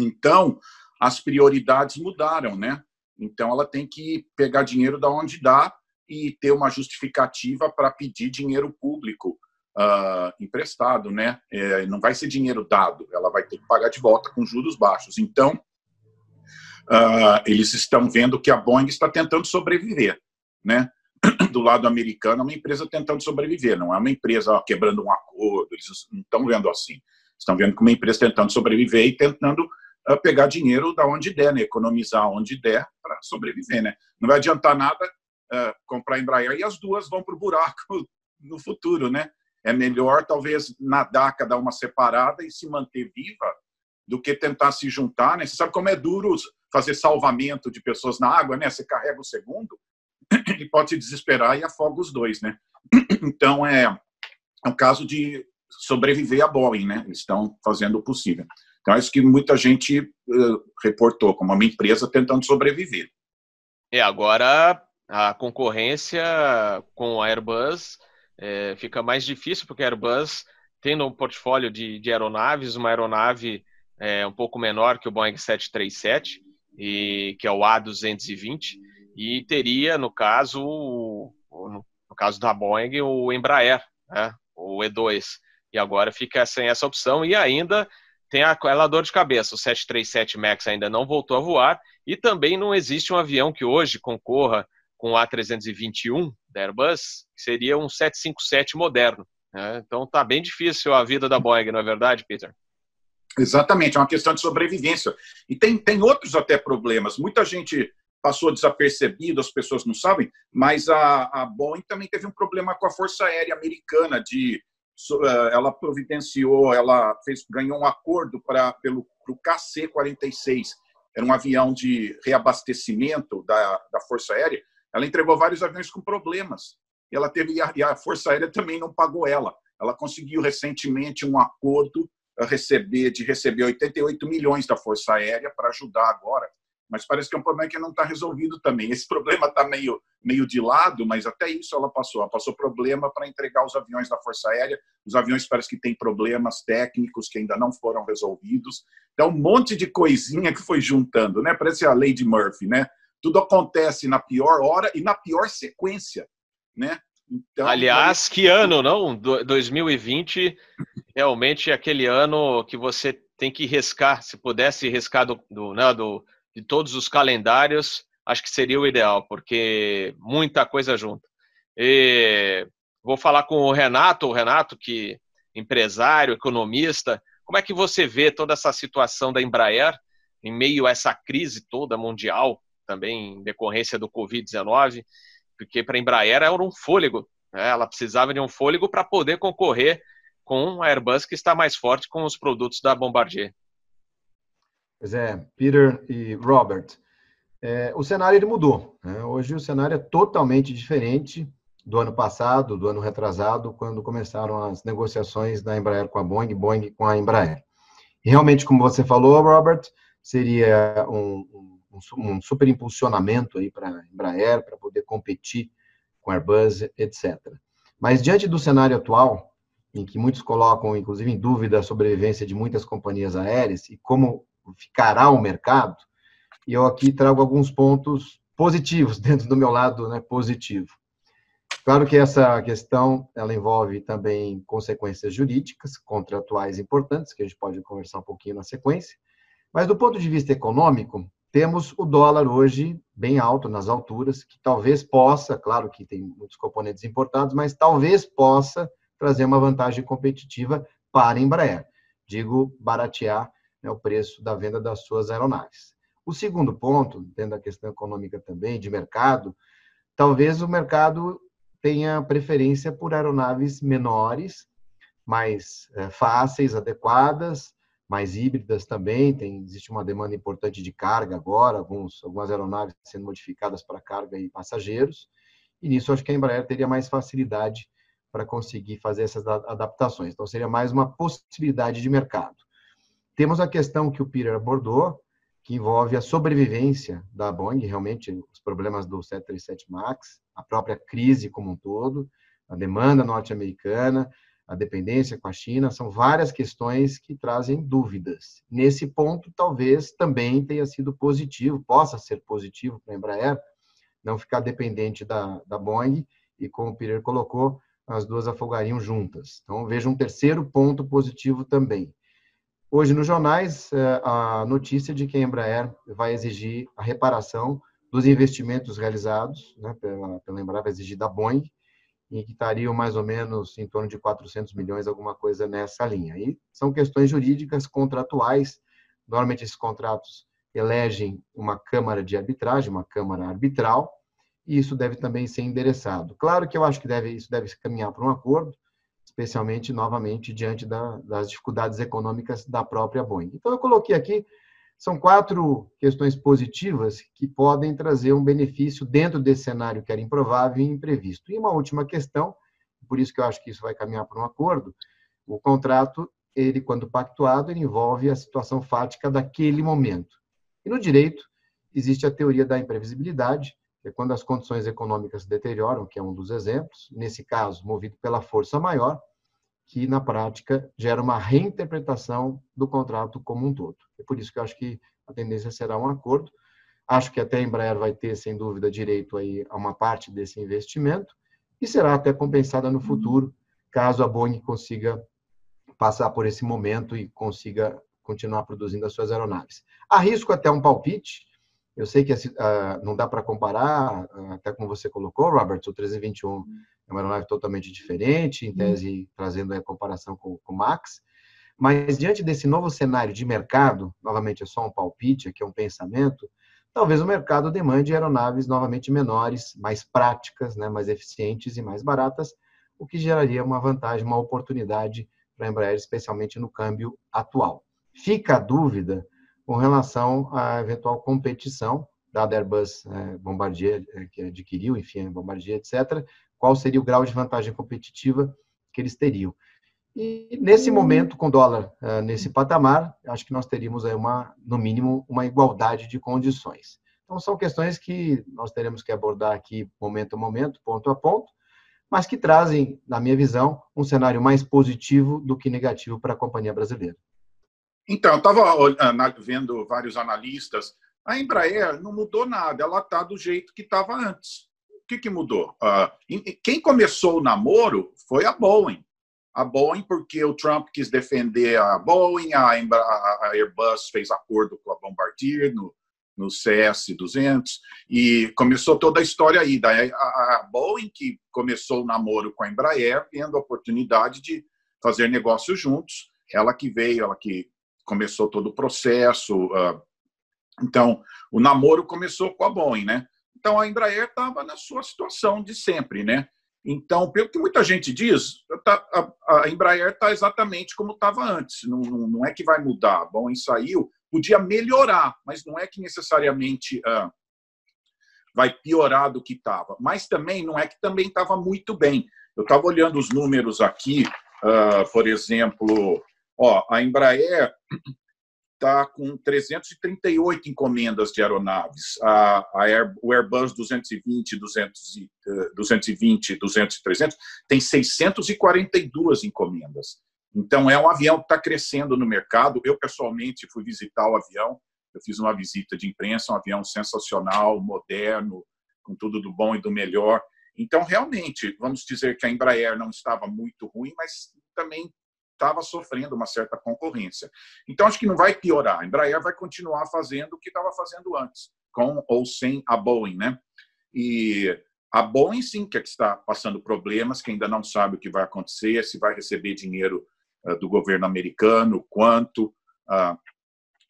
Então, as prioridades mudaram, né? Então, ela tem que pegar dinheiro da onde dá e ter uma justificativa para pedir dinheiro público uh, emprestado, né? É, não vai ser dinheiro dado, ela vai ter que pagar de volta com juros baixos. Então, uh, eles estão vendo que a Boeing está tentando sobreviver, né? Do lado americano, é uma empresa tentando sobreviver, não é uma empresa ó, quebrando um acordo, eles não estão vendo assim. Estão vendo que uma empresa tentando sobreviver e tentando uh, pegar dinheiro da onde der, né? economizar onde der para sobreviver. Né? Não vai adiantar nada uh, comprar Embraer e as duas vão para o buraco no futuro, né? é melhor talvez nadar, cada uma separada e se manter viva do que tentar se juntar, né? Você sabe como é duro fazer salvamento de pessoas na água, né? Você carrega o segundo, ele pode se desesperar e afoga os dois, né? Então é, é um caso de sobreviver a Boeing, né? Eles estão fazendo o possível. Então é isso que muita gente uh, reportou como uma empresa tentando sobreviver. E agora a concorrência com a Airbus é, fica mais difícil porque a Airbus tendo um portfólio de, de aeronaves, uma aeronave é, um pouco menor que o Boeing 737, e, que é o A220, e teria, no caso, no caso da Boeing, o Embraer, né, o E2. E agora fica sem essa opção e ainda tem aquela dor de cabeça. O 737 MAX ainda não voltou a voar e também não existe um avião que hoje concorra com o A321 da Airbus, que seria um 757 moderno. Né? Então está bem difícil a vida da Boeing, não é verdade, Peter? Exatamente, é uma questão de sobrevivência. E tem, tem outros até problemas. Muita gente passou desapercebido, as pessoas não sabem, mas a, a Boeing também teve um problema com a Força Aérea Americana de eh, ela providenciou, ela fez, ganhou um acordo para pelo o KC-46, era um avião de reabastecimento da, da Força Aérea, ela entregou vários aviões com problemas. E ela teve e a Força Aérea também não pagou ela. Ela conseguiu recentemente um acordo a receber de receber 88 milhões da Força Aérea para ajudar agora. Mas parece que é um problema que não está resolvido também. Esse problema está meio, meio de lado, mas até isso ela passou. Ela passou problema para entregar os aviões da Força Aérea. Os aviões parece que têm problemas técnicos que ainda não foram resolvidos. Então, um monte de coisinha que foi juntando, né? Parece a de Murphy, né? tudo acontece na pior hora e na pior sequência, né? Então, Aliás, que ano, não? 2020 realmente é aquele ano que você tem que riscar, se pudesse riscar do, do, né, do, de todos os calendários, acho que seria o ideal, porque muita coisa junto. E vou falar com o Renato, o Renato que empresário, economista, como é que você vê toda essa situação da Embraer em meio a essa crise toda mundial? também em decorrência do Covid-19, porque para a Embraer era um fôlego, né? ela precisava de um fôlego para poder concorrer com a Airbus, que está mais forte com os produtos da Bombardier. Pois é, Peter e Robert, é, o cenário ele mudou. Né? Hoje o cenário é totalmente diferente do ano passado, do ano retrasado, quando começaram as negociações da Embraer com a Boeing, Boeing com a Embraer. E realmente, como você falou, Robert, seria um, um, um super impulsionamento aí para a Embraer, para poder competir com Airbus, etc. Mas diante do cenário atual, em que muitos colocam, inclusive, em dúvida a sobrevivência de muitas companhias aéreas e como ficará o mercado, e eu aqui trago alguns pontos positivos dentro do meu lado né, positivo. Claro que essa questão ela envolve também consequências jurídicas, contratuais importantes, que a gente pode conversar um pouquinho na sequência. Mas do ponto de vista econômico, temos o dólar hoje bem alto nas alturas, que talvez possa, claro que tem muitos componentes importados, mas talvez possa trazer uma vantagem competitiva para a Embraer. Digo, baratear né, o preço da venda das suas aeronaves. O segundo ponto, dentro da questão econômica também, de mercado, talvez o mercado tenha preferência por aeronaves menores, mais é, fáceis, adequadas, mais híbridas também. Tem, existe uma demanda importante de carga agora, alguns, algumas aeronaves sendo modificadas para carga e passageiros. E nisso acho que a Embraer teria mais facilidade para conseguir fazer essas adaptações. Então seria mais uma possibilidade de mercado. Temos a questão que o Peter abordou, que envolve a sobrevivência da Boeing, realmente os problemas do 737 MAX, a própria crise como um todo, a demanda norte-americana, a dependência com a China, são várias questões que trazem dúvidas. Nesse ponto, talvez também tenha sido positivo, possa ser positivo para a Embraer, não ficar dependente da, da Boeing, e como o Peter colocou, as duas afogariam juntas. Então, veja um terceiro ponto positivo também. Hoje, nos jornais, é, a notícia de que a Embraer vai exigir a reparação dos investimentos realizados né, pela, pela Embraer, vai exigir da Boeing, e que estariam mais ou menos em torno de 400 milhões, alguma coisa nessa linha. E são questões jurídicas, contratuais. Normalmente, esses contratos elegem uma câmara de arbitragem, uma câmara arbitral, e isso deve também ser endereçado. Claro que eu acho que deve, isso deve caminhar para um acordo, especialmente, novamente, diante da, das dificuldades econômicas da própria Boeing. Então, eu coloquei aqui, são quatro questões positivas que podem trazer um benefício dentro desse cenário que era improvável e imprevisto. E uma última questão, por isso que eu acho que isso vai caminhar para um acordo, o contrato, ele, quando pactuado, ele envolve a situação fática daquele momento. E no direito, existe a teoria da imprevisibilidade, é quando as condições econômicas se deterioram, que é um dos exemplos, nesse caso, movido pela força maior, que na prática gera uma reinterpretação do contrato como um todo. É por isso que eu acho que a tendência será um acordo. Acho que até a Embraer vai ter, sem dúvida, direito aí a uma parte desse investimento e será até compensada no futuro, caso a Boeing consiga passar por esse momento e consiga continuar produzindo as suas aeronaves. Arrisco até um palpite, eu sei que uh, não dá para comparar, uh, até como você colocou, Robert, o 1321 é uma aeronave totalmente diferente, em uhum. tese trazendo a comparação com, com o Max, mas diante desse novo cenário de mercado, novamente é só um palpite, aqui é um pensamento, talvez o mercado demande aeronaves novamente menores, mais práticas, né, mais eficientes e mais baratas, o que geraria uma vantagem, uma oportunidade para a Embraer, especialmente no câmbio atual. Fica a dúvida com relação à eventual competição da Airbus é, Bombardier, é, que adquiriu, enfim, Bombardier, etc., qual seria o grau de vantagem competitiva que eles teriam. E nesse momento, com dólar é, nesse patamar, acho que nós teríamos aí uma, no mínimo, uma igualdade de condições. Então, são questões que nós teremos que abordar aqui momento a momento, ponto a ponto, mas que trazem, na minha visão, um cenário mais positivo do que negativo para a companhia brasileira. Então, eu estava vendo vários analistas. A Embraer não mudou nada, ela está do jeito que estava antes. O que, que mudou? Uh, quem começou o namoro foi a Boeing. A Boeing, porque o Trump quis defender a Boeing, a, a Airbus fez acordo com a Bombardier no, no CS-200, e começou toda a história aí. Daí a, a Boeing, que começou o namoro com a Embraer, tendo a oportunidade de fazer negócios juntos, ela que veio, ela que começou todo o processo. Uh, então, o namoro começou com a Boeing, né? Então, a Embraer estava na sua situação de sempre, né? Então, pelo que muita gente diz, a Embraer está exatamente como estava antes. Não, não, é que vai mudar. A Boeing saiu, podia melhorar, mas não é que necessariamente uh, vai piorar do que estava. Mas também não é que também estava muito bem. Eu estava olhando os números aqui, uh, por exemplo, ó, a Embraer está com 338 encomendas de aeronaves. A, a Air, o Airbus 220, 200, 220, 200 e 300 tem 642 encomendas. Então, é um avião que está crescendo no mercado. Eu, pessoalmente, fui visitar o avião. Eu fiz uma visita de imprensa, um avião sensacional, moderno, com tudo do bom e do melhor. Então, realmente, vamos dizer que a Embraer não estava muito ruim, mas também estava sofrendo uma certa concorrência. Então, acho que não vai piorar. A Embraer vai continuar fazendo o que estava fazendo antes, com ou sem a Boeing, né? E a Boeing, sim, que, é que está passando problemas, que ainda não sabe o que vai acontecer, se vai receber dinheiro uh, do governo americano, quanto. Uh,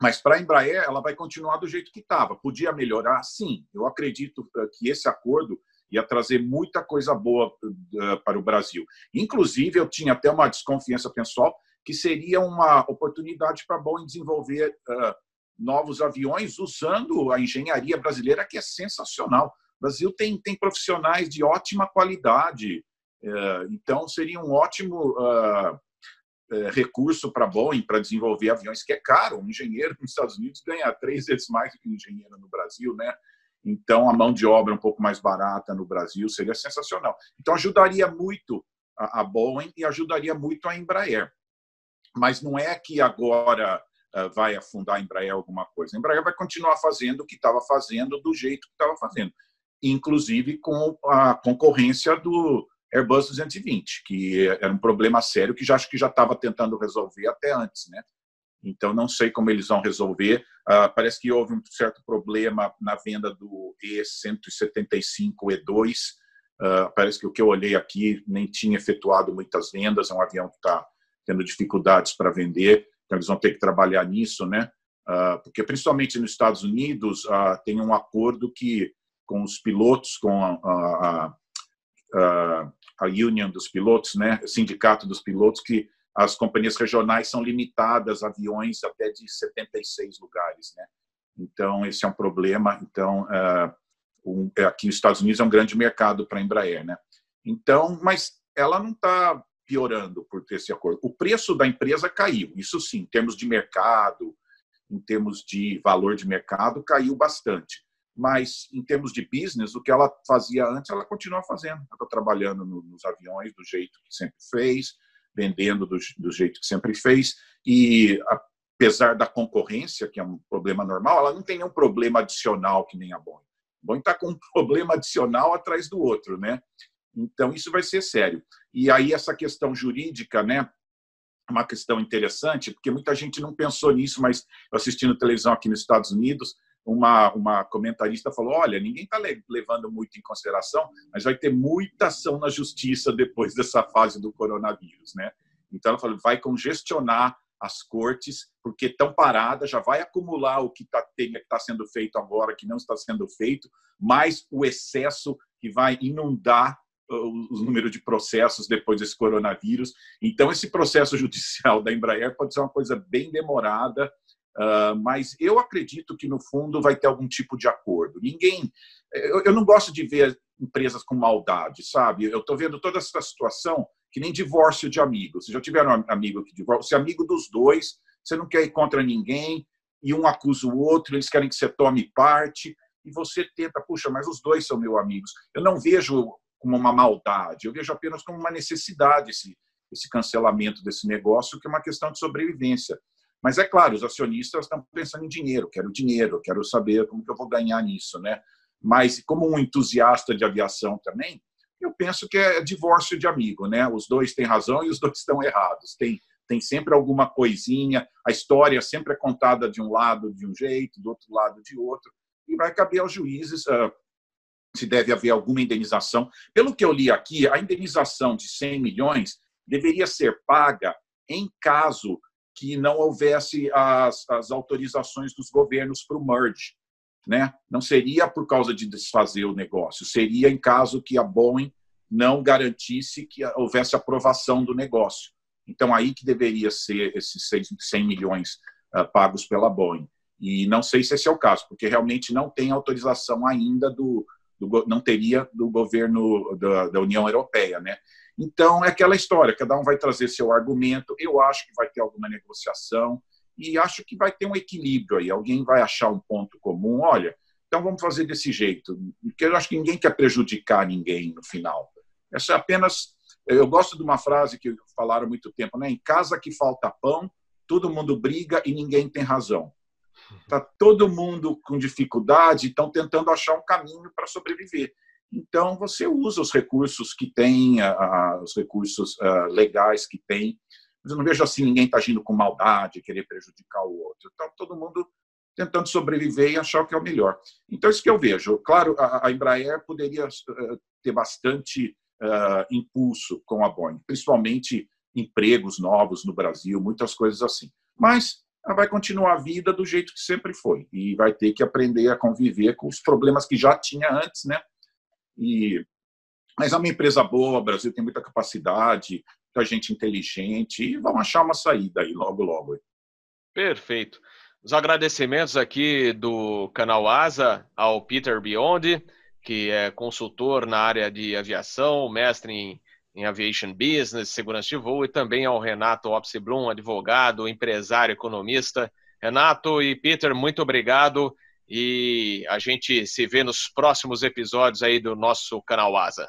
mas para a Embraer, ela vai continuar do jeito que estava. Podia melhorar? Sim. Eu acredito que esse acordo ia trazer muita coisa boa uh, para o Brasil. Inclusive, eu tinha até uma desconfiança pessoal que seria uma oportunidade para a Boeing desenvolver uh, novos aviões usando a engenharia brasileira, que é sensacional. O Brasil tem, tem profissionais de ótima qualidade, uh, então seria um ótimo recurso para a Boeing para desenvolver aviões, que é caro. Um engenheiro nos Estados Unidos ganha três vezes mais que um engenheiro no Brasil, né? Então, a mão de obra um pouco mais barata no Brasil seria sensacional. Então, ajudaria muito a Boeing e ajudaria muito a Embraer. Mas não é que agora eh, vai afundar a Embraer alguma coisa. A Embraer vai continuar fazendo o que estava fazendo do jeito que estava fazendo, inclusive com a concorrência do Airbus 220, que era um problema sério que já acho que já estava tentando resolver até antes, né? Então, não sei como eles vão resolver. Uh, parece que houve um certo problema na venda do E175 E2. Uh, parece que o que eu olhei aqui nem tinha efetuado muitas vendas. É um avião que está tendo dificuldades para vender. Então, eles vão ter que trabalhar nisso, né? Uh, porque, principalmente nos Estados Unidos, tem um acordo que, com os pilotos, com a, a, a, a Union dos pilotos, né? O sindicato dos pilotos, que as companhias regionais são limitadas a aviões até de 76 lugares, né? Então esse é um problema. Então uh, um, aqui nos Estados Unidos é um grande mercado para a Embraer, né? Então, mas ela não está piorando por ter esse acordo. O preço da empresa caiu, isso sim, em termos de mercado, em termos de valor de mercado, caiu bastante. Mas em termos de business, o que ela fazia antes, ela continua fazendo. Ela está trabalhando no, nos aviões do jeito que sempre fez, vendendo do, do jeito que sempre fez. E apesar da concorrência, que é um problema normal, ela não tem nenhum problema adicional que nem a Boeing. A Boeing está com um problema adicional atrás do outro, né? Então isso vai ser sério. E aí essa questão jurídica, né? Uma questão interessante, porque muita gente não pensou nisso, mas assistindo televisão aqui nos Estados Unidos, uma, uma comentarista falou: olha, ninguém está levando muito em consideração, mas vai ter muita ação na justiça depois dessa fase do coronavírus, né? Então ela falou: vai congestionar as cortes, porque estão paradas, já vai acumular o que está tá sendo feito agora, que não está sendo feito, mais o excesso que vai inundar o número de processos depois desse coronavírus. Então, esse processo judicial da Embraer pode ser uma coisa bem demorada, Uh, mas eu acredito que no fundo vai ter algum tipo de acordo. Ninguém, eu, eu não gosto de ver empresas com maldade, sabe? Eu estou vendo toda essa situação que nem divórcio de amigos. Vocês já tiveram um amigo que divorcia? Você é amigo dos dois, você não quer ir contra ninguém e um acusa o outro, eles querem que você tome parte e você tenta, puxa, mas os dois são meus amigos. Eu não vejo como uma maldade, eu vejo apenas como uma necessidade esse, esse cancelamento desse negócio, que é uma questão de sobrevivência. Mas é claro, os acionistas estão pensando em dinheiro, quero dinheiro, quero saber como que eu vou ganhar nisso, né? Mas como um entusiasta de aviação também, eu penso que é divórcio de amigo, né? Os dois têm razão e os dois estão errados. Tem tem sempre alguma coisinha, a história sempre é contada de um lado de um jeito, do outro lado de outro, e vai caber aos juízes uh, se deve haver alguma indenização. Pelo que eu li aqui, a indenização de 100 milhões deveria ser paga em caso que não houvesse as, as autorizações dos governos para o merge. Né? Não seria por causa de desfazer o negócio, seria em caso que a Boeing não garantisse que houvesse aprovação do negócio. Então, aí que deveria ser esses 100 milhões uh, pagos pela Boeing. E não sei se esse é o caso, porque realmente não tem autorização ainda do, do, não teria do governo da, da União Europeia, né? Então, é aquela história, cada um vai trazer seu argumento. Eu acho que vai ter alguma negociação e acho que vai ter um equilíbrio aí. Alguém vai achar um ponto comum. Olha, então vamos fazer desse jeito, porque eu acho que ninguém quer prejudicar ninguém no final. Essa é apenas. Eu gosto de uma frase que falaram muito tempo, né? Em casa que falta pão, todo mundo briga e ninguém tem razão. Está todo mundo com dificuldade, estão tentando achar um caminho para sobreviver. Então, você usa os recursos que tem, os recursos uh, legais que tem. Mas eu não vejo assim ninguém está agindo com maldade, querer prejudicar o outro. Então, todo mundo tentando sobreviver e achar o que é o melhor. Então, isso que eu vejo. Claro, a, Embraer poderia uh, ter bastante uh, impulso com a Boeing, principalmente empregos novos no Brasil, muitas coisas assim. Mas vai continuar a vida do jeito que sempre foi e vai ter que aprender a conviver com os problemas que já tinha antes, né? E mas é uma empresa boa, o Brasil tem muita capacidade, muita gente inteligente e vão achar uma saída aí logo logo. Perfeito. Os agradecimentos aqui do canal Asa ao Peter Biondi, que é consultor na área de aviação, mestre em, em aviation business, segurança de voo, e também ao Renato Opsiblum, advogado, empresário, economista. Renato e Peter, muito obrigado e a gente se vê nos próximos episódios aí do nosso canal Asa.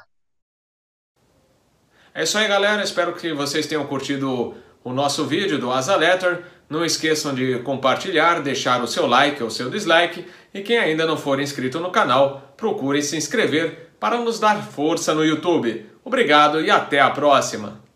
É isso aí, galera. Espero que vocês tenham curtido o nosso vídeo do Asa Letter. Não esqueçam de compartilhar, deixar o seu like ou seu dislike. E quem ainda não for inscrito no canal, procure se inscrever para nos dar força no YouTube. Obrigado e até a próxima!